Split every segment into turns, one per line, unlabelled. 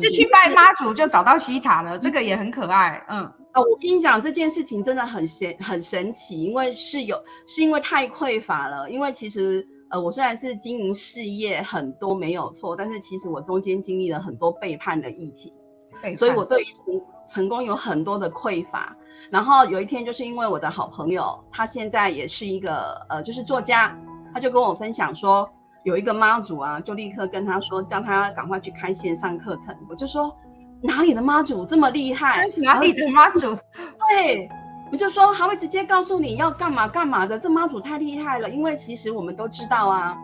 是去拜妈祖就找到西塔了，这个也很可爱。嗯，
哦，我跟你讲这件事情真的很神很神奇，因为是有是因为太匮乏了。因为其实呃，我虽然是经营事业很多没有错，但是其实我中间经历了很多背叛的议题，所以我对于成成功有很多的匮乏。然后有一天，就是因为我的好朋友，他现在也是一个呃，就是作家，他就跟我分享说，有一个妈祖啊，就立刻跟他说，叫他赶快去开线上课程。我就说，哪里的妈祖这么厉害？
哪里的妈祖？
对，我就说他会直接告诉你要干嘛干嘛的，这妈祖太厉害了。因为其实我们都知道啊，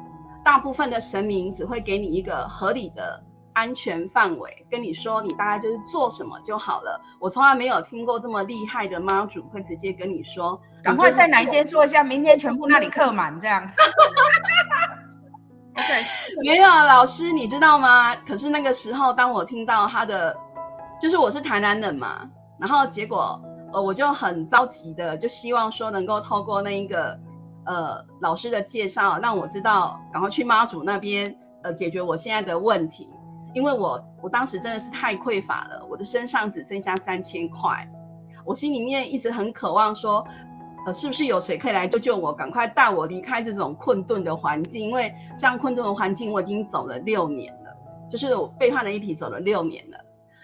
大部分的神明只会给你一个合理的。安全范围跟你说，你大概就是做什么就好了。我从来没有听过这么厉害的妈祖会直接跟你说，
赶快在哪一间说一下，明天全部那里客满这
样。没有老师，你知道吗？可是那个时候，当我听到他的，就是我是台南人嘛，然后结果呃，我就很着急的，就希望说能够透过那一个呃老师的介绍，让我知道然后去妈祖那边呃解决我现在的问题。因为我我当时真的是太匮乏了，我的身上只剩下三千块，我心里面一直很渴望说，呃，是不是有谁可以来救救我，赶快带我离开这种困顿的环境？因为这样困顿的环境我已经走了六年了，就是我背叛了一体走了六年了。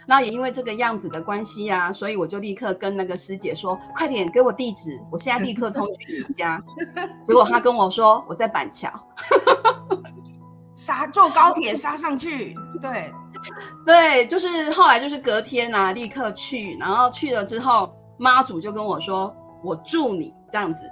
那也因为这个样子的关系呀、啊，所以我就立刻跟那个师姐说，快点给我地址，我现在立刻冲去你家。结果她跟我说我在板桥。
杀坐高铁杀上去，对，
对，就是后来就是隔天啊，立刻去，然后去了之后，妈祖就跟我说，我助你这样子，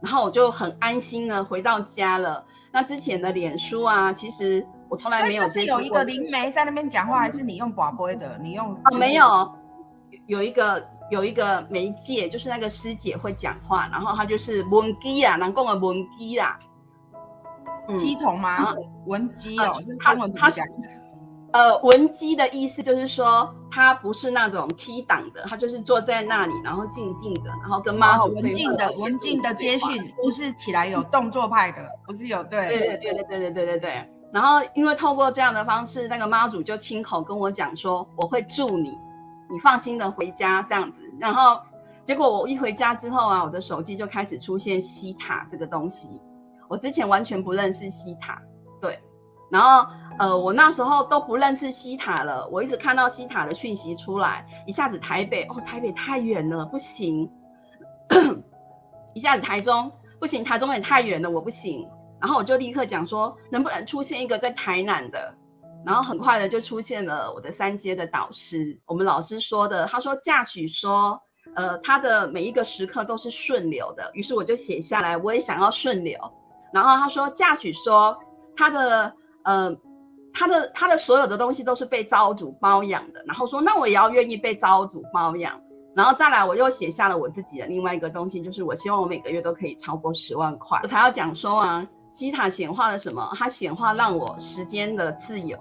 然后我就很安心的回到家了。那之前的脸书啊，其实我从来没有。
是有一个灵媒在那边讲话，还是你用广播的？你用
哦，没有，有一个有一个媒介，就是那个师姐会讲话，然后她就是文姬啊，南宫的文姬啊。
乩童吗？文姬哦，是他们他讲的。
呃，文姬的意思就是说，他不是那种 T 档的，他就是坐在那里，然后静静的，然后跟妈祖
文静的文静的接讯，不是起来有动作派的，不是有对
对对对对对对对对对。然后因为透过这样的方式，那个妈祖就亲口跟我讲说，我会助你，你放心的回家这样子。然后结果我一回家之后啊，我的手机就开始出现西塔这个东西。我之前完全不认识西塔，对，然后呃，我那时候都不认识西塔了。我一直看到西塔的讯息出来，一下子台北哦，台北太远了，不行；一下子台中不行，台中也太远了，我不行。然后我就立刻讲说，能不能出现一个在台南的？然后很快的就出现了我的三阶的导师，我们老师说的，他说驾许说，呃，他的每一个时刻都是顺流的。于是我就写下来，我也想要顺流。然后他说，嫁娶说他的呃，他的他的所有的东西都是被造主包养的。然后说，那我也要愿意被造主包养。然后再来，我又写下了我自己的另外一个东西，就是我希望我每个月都可以超过十万块。我才要讲说啊，西塔显化了什么？它显化让我时间的自由，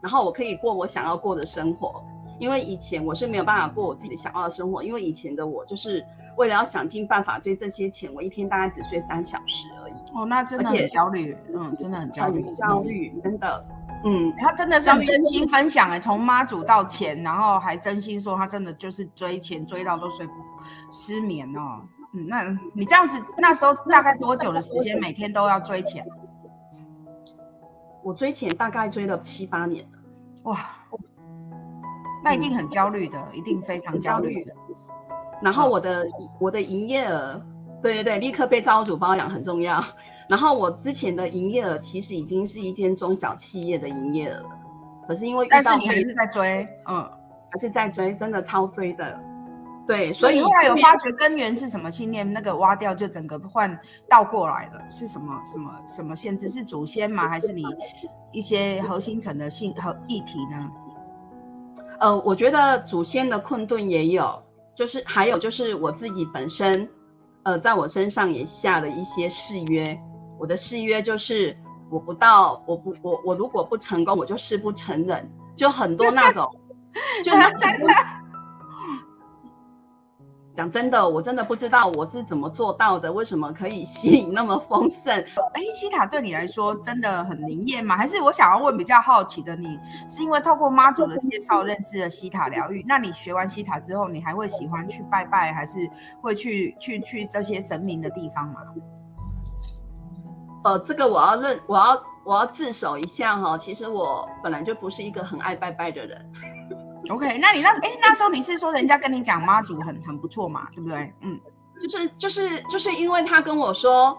然后我可以过我想要过的生活。因为以前我是没有办法过我自己的想要的生活，因为以前的我就是为了要想尽办法追这些钱，我一天大概只睡三小时而已。
哦，那真的很焦虑，嗯，真的很焦虑，
很焦虑，真的，嗯，
他真的是真心分享哎，从妈祖到钱，然后还真心说他真的就是追钱追到都睡不失眠哦，嗯，那你这样子那时候大概多久的时间每天都要追钱？
我追钱大概追了七八年了，哇，
那一定很焦虑的，嗯、一定非常焦虑的。
然后我的、嗯、我的营业额。对对对，立刻被造主包养很重要。然后我之前的营业额其实已经是一间中小企业的营业额了，可是因为遇到，
但是你还是在追，嗯，
还是在追，真的超追的。对，所以
后来有发觉根源是什么信念，那个挖掉就整个换倒过来了，是什么什么什么限制？是祖先吗？还是你一些核心层的性和议题呢？
呃，我觉得祖先的困顿也有，就是还有就是我自己本身。呃，在我身上也下了一些誓约。我的誓约就是，我不到，我不，我我如果不成功，我就誓不成仁。就很多那种，就那种讲真的，我真的不知道我是怎么做到的，为什么可以吸引那么丰盛？
哎，西塔对你来说真的很灵验吗？还是我想要问比较好奇的你，是因为透过妈祖的介绍认识了西塔疗愈？那你学完西塔之后，你还会喜欢去拜拜，还是会去去去这些神明的地方吗？
呃，这个我要认，我要我要自首一下哈，其实我本来就不是一个很爱拜拜的人。
OK，那你那哎那时候你是说人家跟你讲妈祖很很不错嘛，对不对？嗯，
就是就是就是因为他跟我说，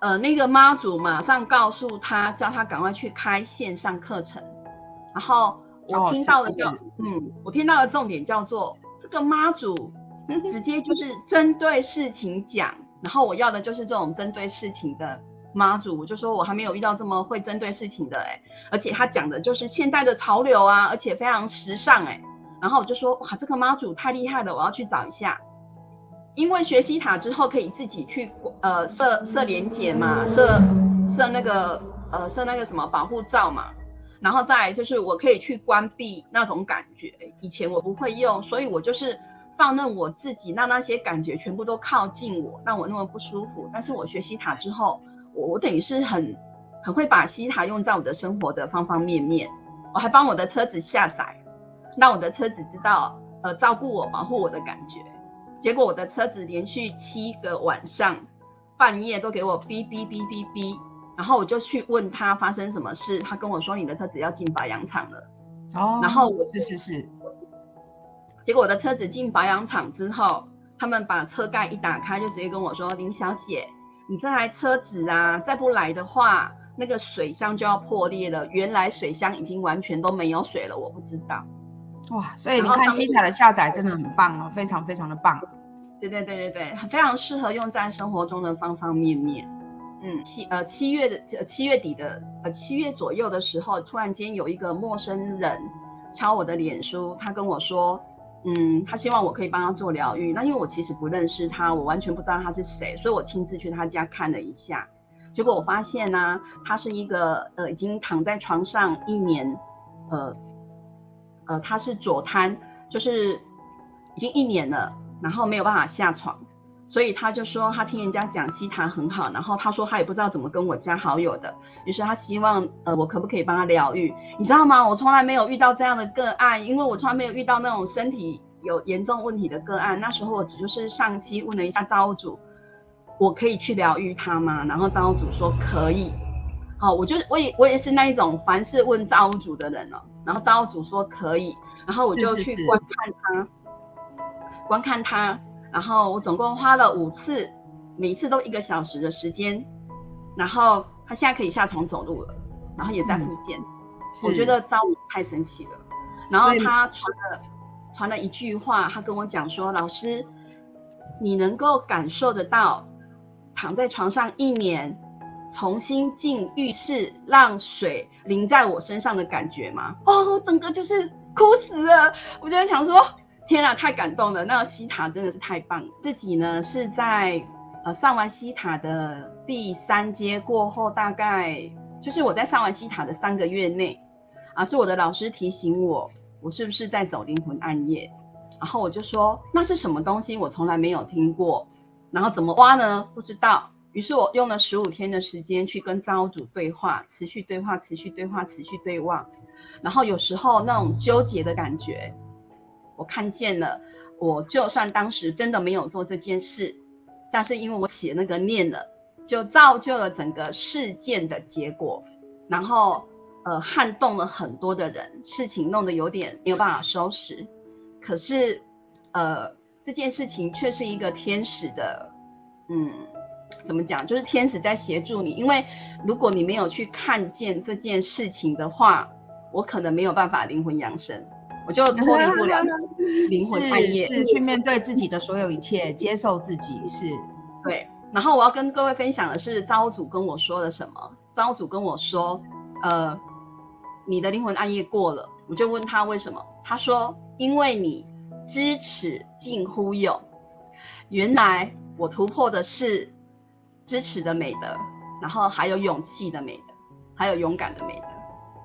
呃，那个妈祖马上告诉他，叫他赶快去开线上课程。然后我听到的叫、哦、是是嗯，我听到的重点叫做这个妈祖直接就是针对事情讲，然后我要的就是这种针对事情的妈祖。我就说我还没有遇到这么会针对事情的哎，而且他讲的就是现在的潮流啊，而且非常时尚哎。然后我就说哇，这个妈祖太厉害了，我要去找一下。因为学习塔之后可以自己去呃设设连结嘛，设设那个呃设那个什么保护罩嘛。然后再来就是我可以去关闭那种感觉，以前我不会用，所以我就是放任我自己，让那些感觉全部都靠近我，让我那么不舒服。但是我学习塔之后，我我等于是很很会把西塔用在我的生活的方方面面。我还帮我的车子下载。让我的车子知道，呃，照顾我、保护我的感觉。结果我的车子连续七个晚上，半夜都给我哔哔哔哔哔。然后我就去问他发生什么事，他跟我说你的车子要进保养厂了。哦，然后我
是是是。
结果我的车子进保养厂之后，他们把车盖一打开，就直接跟我说：“林小姐，你这台车子啊，再不来的话，那个水箱就要破裂了。原来水箱已经完全都没有水了，我不知道。”
哇，所以你看西塔的下载真的很棒哦，非常非常的棒。
对对对对对，非常适合用在生活中的方方面面。嗯，七呃七月的七月底的呃七月左右的时候，突然间有一个陌生人敲我的脸书，他跟我说，嗯，他希望我可以帮他做疗愈。那因为我其实不认识他，我完全不知道他是谁，所以我亲自去他家看了一下，结果我发现呢、他是一个呃已经躺在床上一年，呃。呃，他是左瘫，就是已经一年了，然后没有办法下床，所以他就说他听人家讲西塔很好，然后他说他也不知道怎么跟我加好友的，于是他希望呃我可不可以帮他疗愈，你知道吗？我从来没有遇到这样的个案，因为我从来没有遇到那种身体有严重问题的个案。那时候我只就是上期问了一下造物主，我可以去疗愈他吗？然后造物主说可以。好，我就我也我也是那一种凡事问造物主的人了。然后造物主说可以，然后我就去观看他，是是是观看他。然后我总共花了五次，每一次都一个小时的时间。然后他现在可以下床走路了，然后也在复健。嗯、我觉得造物太神奇了。然后他传了传了一句话，他跟我讲说：“老师，你能够感受得到躺在床上一年。”重新进浴室，让水淋在我身上的感觉吗？哦，我整个就是哭死了。我就想说，天啊，太感动了。那个希塔真的是太棒了。自己呢是在呃上完西塔的第三阶过后，大概就是我在上完西塔的三个月内啊，是我的老师提醒我，我是不是在走灵魂暗夜？然后我就说，那是什么东西？我从来没有听过。然后怎么挖呢？不知道。于是我用了十五天的时间去跟造物主对话，持续对话，持续对话，持续对话。然后有时候那种纠结的感觉，我看见了。我就算当时真的没有做这件事，但是因为我起了那个念了，就造就了整个事件的结果。然后呃撼动了很多的人，事情弄得有点没有办法收拾。可是呃这件事情却是一个天使的，嗯。怎么讲？就是天使在协助你，因为如果你没有去看见这件事情的话，我可能没有办法灵魂扬升，我就脱离不了 灵魂暗夜，
是，是去面对自己的所有一切，接受自己是。
对，然后我要跟各位分享的是，造物主跟我说了什么？造物主跟我说，呃，你的灵魂暗夜过了，我就问他为什么？他说，因为你知耻近乎勇。原来我突破的是。知耻的美德，然后还有勇气的美德，还有勇敢的美德，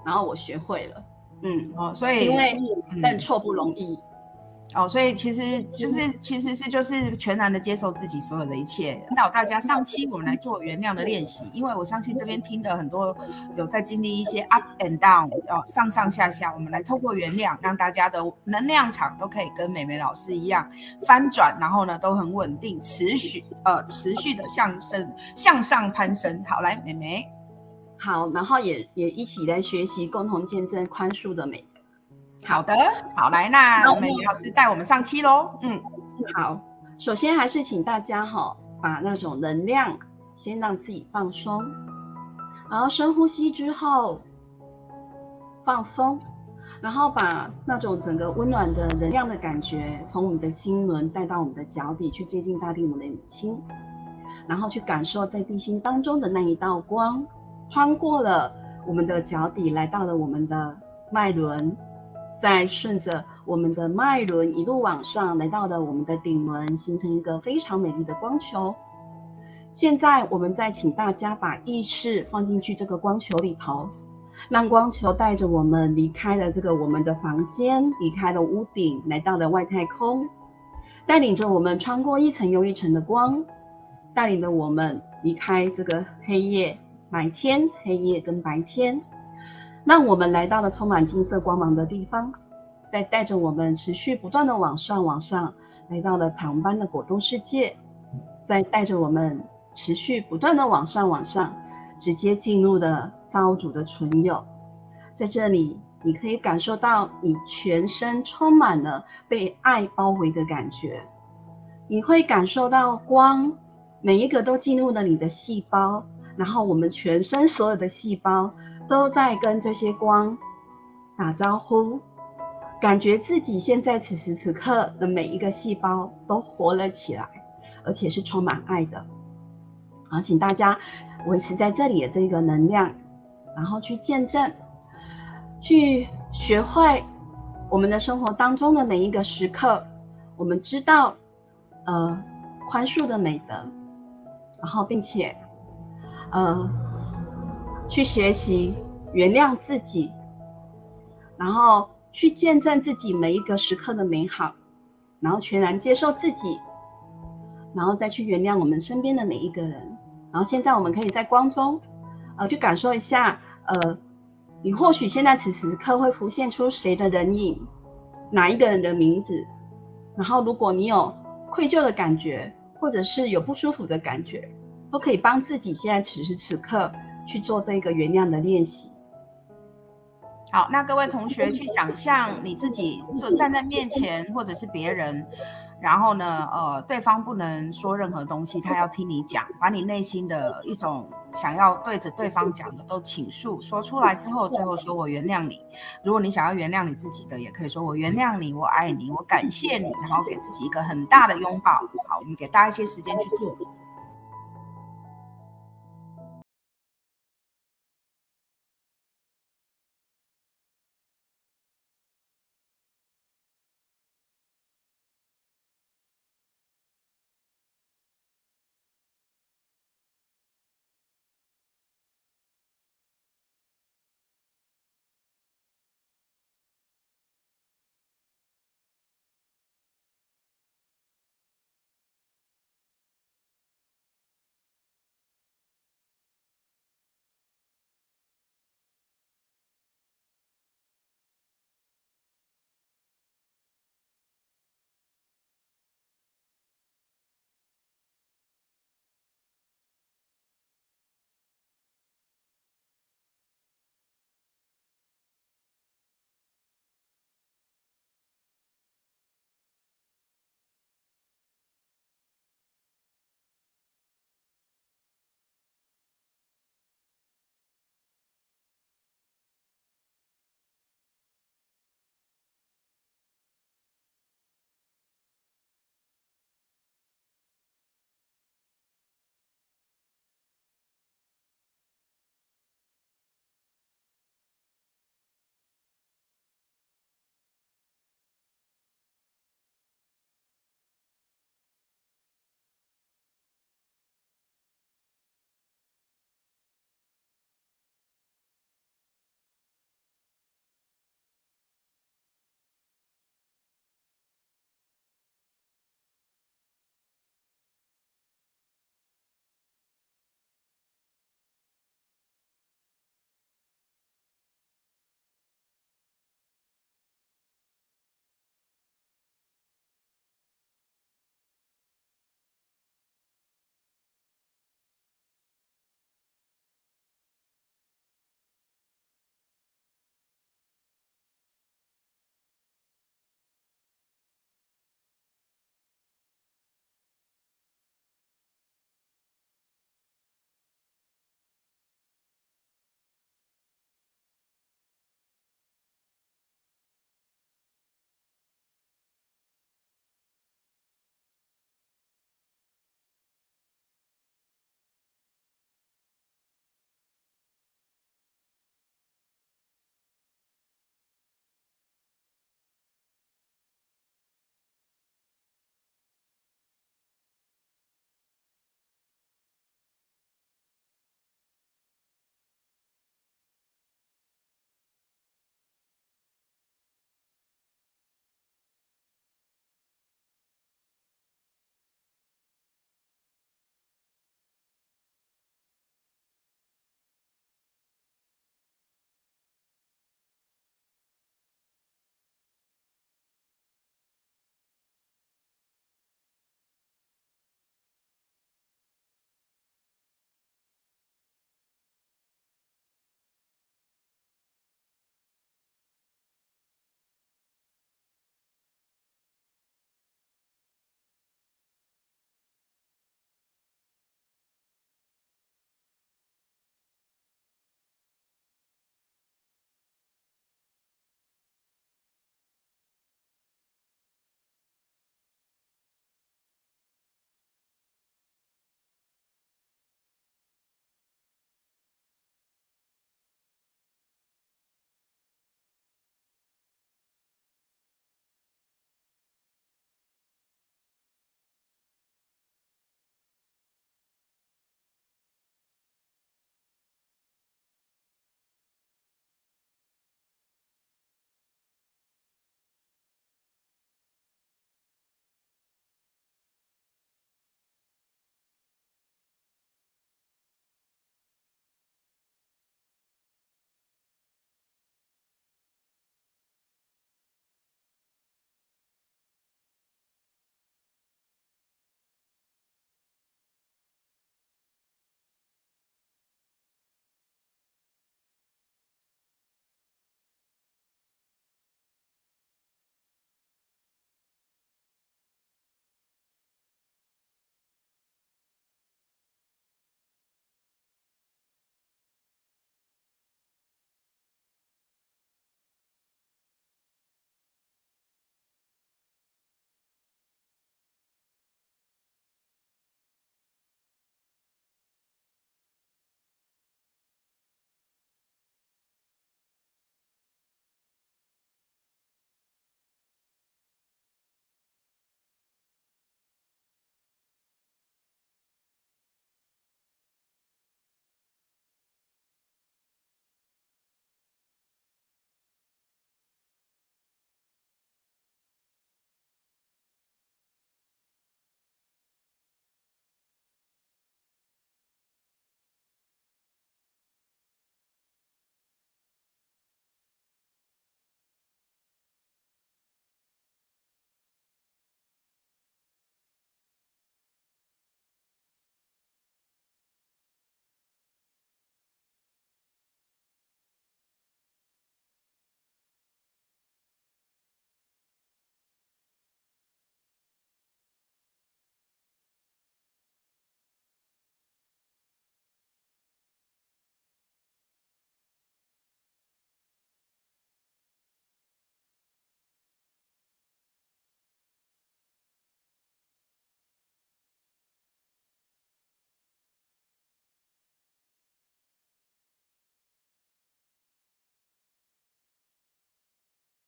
然后我学会了，嗯，
哦，所以
因为认错不容易，
哦，所以其实就是其实是就是全然的接受自己所有的一切。引导大家上期我们来做原谅的练习，因为我相信这边听的很多有在经历一些 up and down，哦，上上下下，我们来透过原谅，让大家的能量场都可以跟美美老师一样翻转，然后呢都很稳定，持续呃持续的向升向上攀升。好，来美眉，
好，然后也也一起来学习，共同见证宽恕的美。
好的，好来，那美眉老师带我们上期喽。嗯，
好，首先还是请大家哈，把那种能量先让自己放松，然后深呼吸之后放松，然后把那种整个温暖的能量的感觉从我们的心轮带到我们的脚底去接近大地母的母亲，然后去感受在地心当中的那一道光，穿过了我们的脚底，来到了我们的脉轮。再顺着我们的脉轮一路往上，来到了我们的顶轮，形成一个非常美丽的光球。现在，我们再请大家把意识放进去这个光球里头，让光球带着我们离开了这个我们的房间，离开了屋顶，来到了外太空，带领着我们穿过一层又一层的光，带领着我们离开这个黑夜、白天、黑夜跟白天。让我们来到了充满金色光芒的地方，再带着我们持续不断的往上往上，来到了彩虹般的果冻世界，再带着我们持续不断的往上往上，直接进入了造物主的存有。在这里，你可以感受到你全身充满了被爱包围的感觉，你会感受到光，每一个都进入了你的细胞，然后我们全身所有的细胞。都在跟这些光打招呼，感觉自己现在此时此刻的每一个细胞都活了起来，而且是充满爱的。好，请大家维持在这里的这个能量，然后去见证，去学会我们的生活当中的每一个时刻，我们知道，呃，宽恕的美德，然后并且，呃。去学习原谅自己，然后去见证自己每一个时刻的美好，然后全然接受自己，然后再去原谅我们身边的每一个人。然后现在我们可以在光中，呃，去感受一下，呃，你或许现在此时刻会浮现出谁的人影，哪一个人的名字。然后如果你有愧疚的感觉，或者是有不舒服的感觉，都可以帮自己现在此时此刻。去做这个原谅的练习。
好，那各位同学去想象你自己就站在面前，或者是别人，然后呢，呃，对方不能说任何东西，他要听你讲，把你内心的一种想要对着对方讲的都倾诉说出来之后，最后说我原谅你。如果你想要原谅你自己的，也可以说我原谅你，我爱你，我感谢你，然后给自己一个很大的拥抱。好，我们给大家一些时间去做。